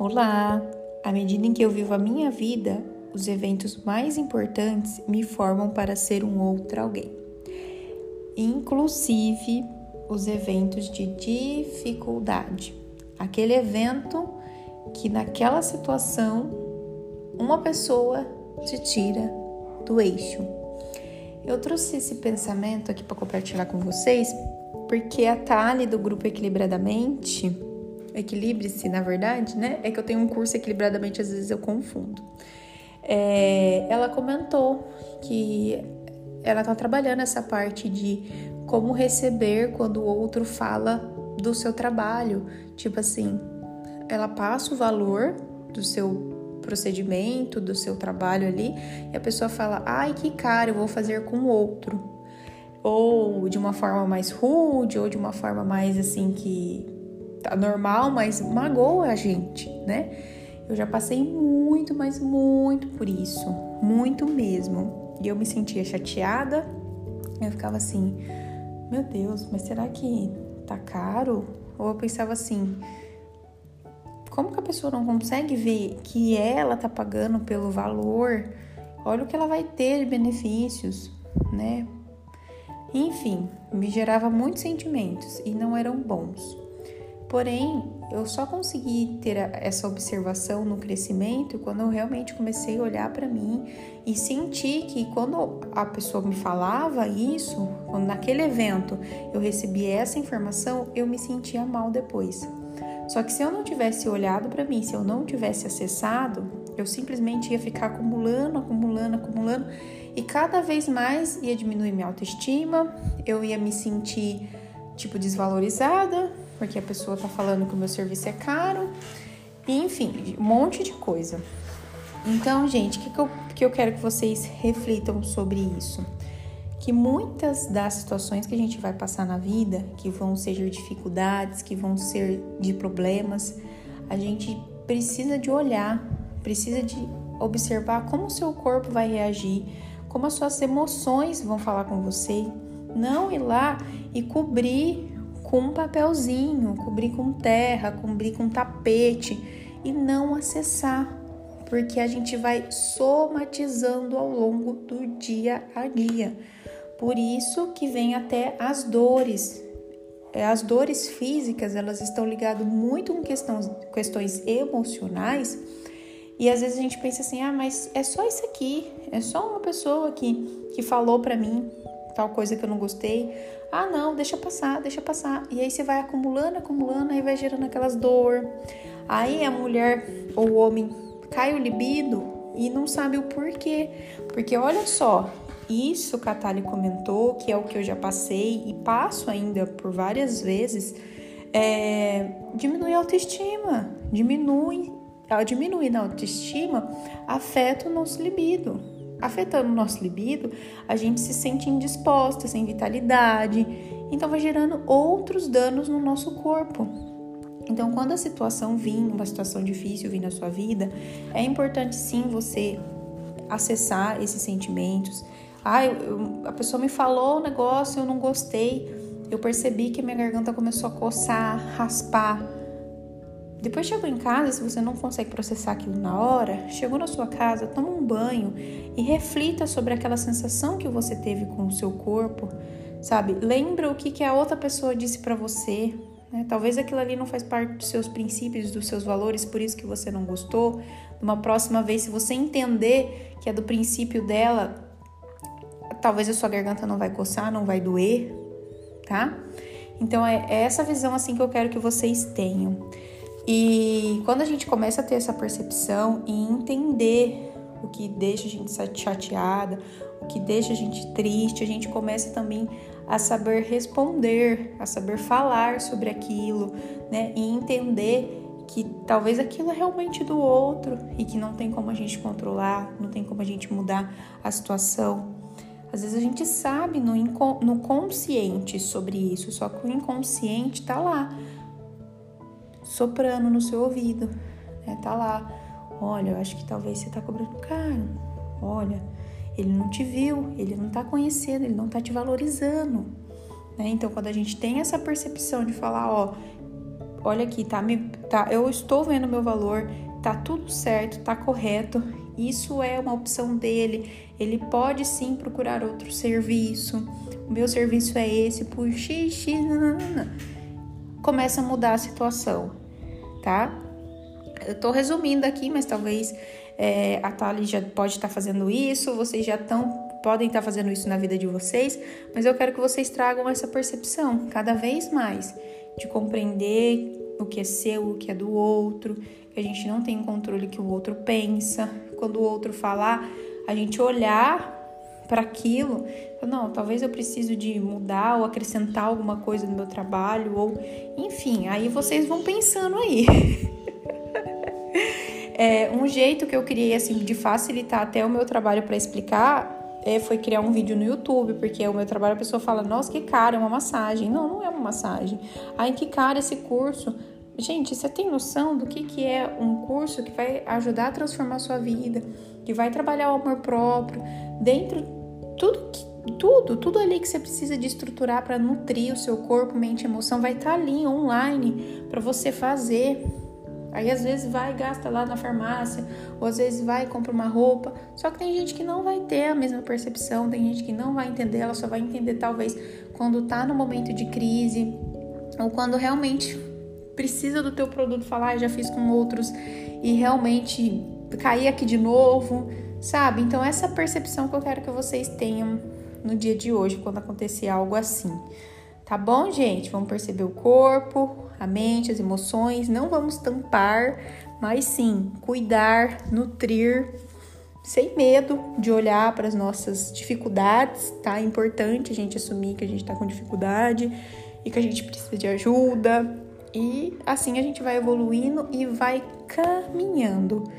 Olá! À medida em que eu vivo a minha vida, os eventos mais importantes me formam para ser um outro alguém, inclusive os eventos de dificuldade. Aquele evento que, naquela situação, uma pessoa te tira do eixo. Eu trouxe esse pensamento aqui para compartilhar com vocês porque a Tali do grupo Equilibradamente, Equilibre-se na verdade, né? É que eu tenho um curso Equilibradamente, às vezes eu confundo. É, ela comentou que ela tá trabalhando essa parte de como receber quando o outro fala do seu trabalho. Tipo assim, ela passa o valor do seu procedimento, do seu trabalho ali, e a pessoa fala: ai, que caro, eu vou fazer com o outro ou de uma forma mais rude, ou de uma forma mais assim que tá normal, mas magoa a gente, né? Eu já passei muito, mas muito por isso, muito mesmo. E eu me sentia chateada, eu ficava assim, meu Deus, mas será que tá caro? Ou eu pensava assim, como que a pessoa não consegue ver que ela tá pagando pelo valor? Olha o que ela vai ter de benefícios, né? Enfim, me gerava muitos sentimentos e não eram bons. Porém, eu só consegui ter essa observação no crescimento quando eu realmente comecei a olhar para mim e senti que quando a pessoa me falava isso, quando naquele evento eu recebi essa informação, eu me sentia mal depois. Só que se eu não tivesse olhado para mim, se eu não tivesse acessado, eu simplesmente ia ficar acumulando, acumulando, acumulando e cada vez mais ia diminuir minha autoestima, eu ia me sentir tipo desvalorizada, porque a pessoa tá falando que o meu serviço é caro, e, enfim, um monte de coisa. Então, gente, o que, que, eu, que eu quero que vocês reflitam sobre isso? Que muitas das situações que a gente vai passar na vida, que vão ser de dificuldades, que vão ser de problemas, a gente precisa de olhar, precisa de observar como o seu corpo vai reagir, como as suas emoções vão falar com você. Não ir lá e cobrir com um papelzinho, cobrir com terra, cobrir com tapete e não acessar, porque a gente vai somatizando ao longo do dia a dia. Por isso que vem até as dores. É, as dores físicas, elas estão ligadas muito com questões, questões emocionais e às vezes a gente pensa assim: ah, mas é só isso aqui, é só uma pessoa que, que falou para mim tal coisa que eu não gostei. Ah, não, deixa passar, deixa passar. E aí você vai acumulando, acumulando, aí vai gerando aquelas dor. Aí a mulher ou o homem cai o libido e não sabe o porquê. Porque olha só, isso que a Thalie comentou, que é o que eu já passei e passo ainda por várias vezes, é, diminui a autoestima, diminui ao diminuir a autoestima, afeta o nosso libido. Afetando o nosso libido, a gente se sente indisposta, sem vitalidade, então vai gerando outros danos no nosso corpo. Então, quando a situação vir, uma situação difícil vir na sua vida, é importante sim você acessar esses sentimentos. Ah, eu, a pessoa me falou o negócio, eu não gostei. Eu percebi que minha garganta começou a coçar, raspar. Depois chegou em casa, se você não consegue processar aquilo na hora, chegou na sua casa, toma um banho e reflita sobre aquela sensação que você teve com o seu corpo, sabe? Lembra o que, que a outra pessoa disse para você, né? Talvez aquilo ali não faz parte dos seus princípios, dos seus valores, por isso que você não gostou. Uma próxima vez, se você entender que é do princípio dela, talvez a sua garganta não vai coçar, não vai doer, tá? Então é essa visão assim que eu quero que vocês tenham. E quando a gente começa a ter essa percepção e entender o que deixa a gente chateada, o que deixa a gente triste, a gente começa também a saber responder, a saber falar sobre aquilo, né? E entender que talvez aquilo é realmente do outro e que não tem como a gente controlar, não tem como a gente mudar a situação. Às vezes a gente sabe no, no consciente sobre isso, só que o inconsciente tá lá soprando no seu ouvido, né? Tá lá, olha, eu acho que talvez você tá cobrando caro. Olha, ele não te viu, ele não tá conhecendo, ele não tá te valorizando. Né? Então, quando a gente tem essa percepção de falar, ó, olha aqui, tá, me, tá, eu estou vendo meu valor, tá tudo certo, tá correto. Isso é uma opção dele. Ele pode sim procurar outro serviço. O meu serviço é esse por x. Começa a mudar a situação, tá? Eu tô resumindo aqui, mas talvez é, a Thali já pode estar tá fazendo isso, vocês já estão podem estar tá fazendo isso na vida de vocês, mas eu quero que vocês tragam essa percepção cada vez mais de compreender o que é seu, o que é do outro, que a gente não tem controle que o outro pensa. Quando o outro falar, a gente olhar para aquilo, não, talvez eu preciso de mudar ou acrescentar alguma coisa no meu trabalho ou, enfim, aí vocês vão pensando aí. é, um jeito que eu criei assim de facilitar até o meu trabalho para explicar é, foi criar um vídeo no YouTube, porque o meu trabalho a pessoa fala, nossa, que caro, é uma massagem. Não, não é uma massagem. Ai, que caro esse curso. Gente, você tem noção do que, que é um curso que vai ajudar a transformar a sua vida, que vai trabalhar o amor próprio, dentro tudo que tudo, tudo ali que você precisa de estruturar para nutrir o seu corpo, mente emoção vai estar tá ali online para você fazer. Aí às vezes vai gasta lá na farmácia, ou às vezes vai e compra uma roupa. Só que tem gente que não vai ter a mesma percepção, tem gente que não vai entender, ela só vai entender talvez quando tá no momento de crise, ou quando realmente precisa do teu produto falar, ah, já fiz com outros e realmente cair aqui de novo, sabe? Então essa percepção que eu quero que vocês tenham no dia de hoje quando acontecer algo assim. Tá bom, gente? Vamos perceber o corpo, a mente, as emoções. Não vamos tampar, mas sim cuidar, nutrir, sem medo de olhar para as nossas dificuldades. Tá? É importante a gente assumir que a gente está com dificuldade e que a gente precisa de ajuda. E assim a gente vai evoluindo e vai caminhando.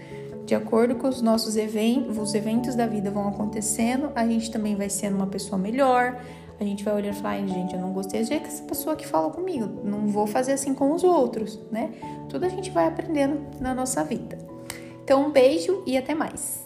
De acordo com os nossos eventos, os eventos da vida vão acontecendo, a gente também vai sendo uma pessoa melhor, a gente vai olhando e falar, gente, eu não gostei do jeito que essa pessoa que fala comigo, não vou fazer assim com os outros, né? Tudo a gente vai aprendendo na nossa vida. Então, um beijo e até mais.